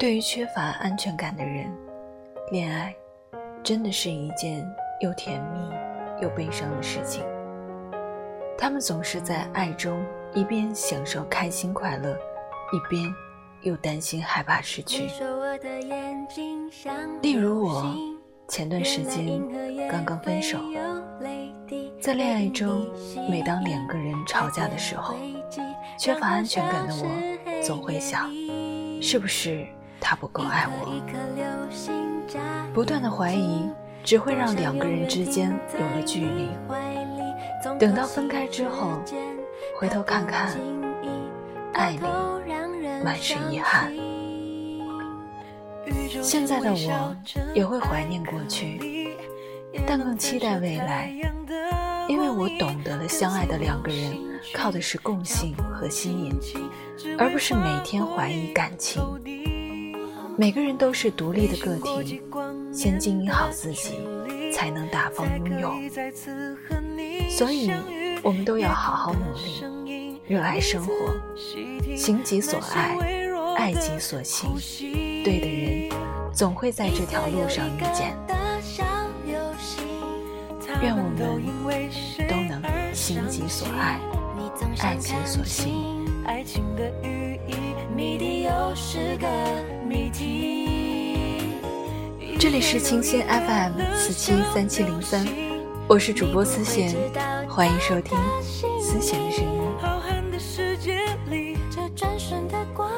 对于缺乏安全感的人，恋爱真的是一件又甜蜜又悲伤的事情。他们总是在爱中一边享受开心快乐，一边又担心害怕失去。例如我前段时间刚刚分手，在恋爱中，每当两个人吵架的时候，缺乏安全感的我总会想，是不是？他不够爱我，不断的怀疑只会让两个人之间有了距离。等到分开之后，回头看看，爱里满是遗憾。现在的我也会怀念过去，但更期待未来，因为我懂得了相爱的两个人靠的是共性和吸引，而不是每天怀疑感情。每个人都是独立的个体，先经营好自己，才能大方拥有。所以，我们都要好好努力，热爱生活，行己所爱，爱己所行。对的人，总会在这条路上遇见。愿我们都能行己所爱，爱己所行。爱情的寓意，谜底又是个谜题。这里是清新 FM 四七三七零三，我是主播思贤，欢迎收听思贤的声音。浩瀚的世界里，这转瞬的光。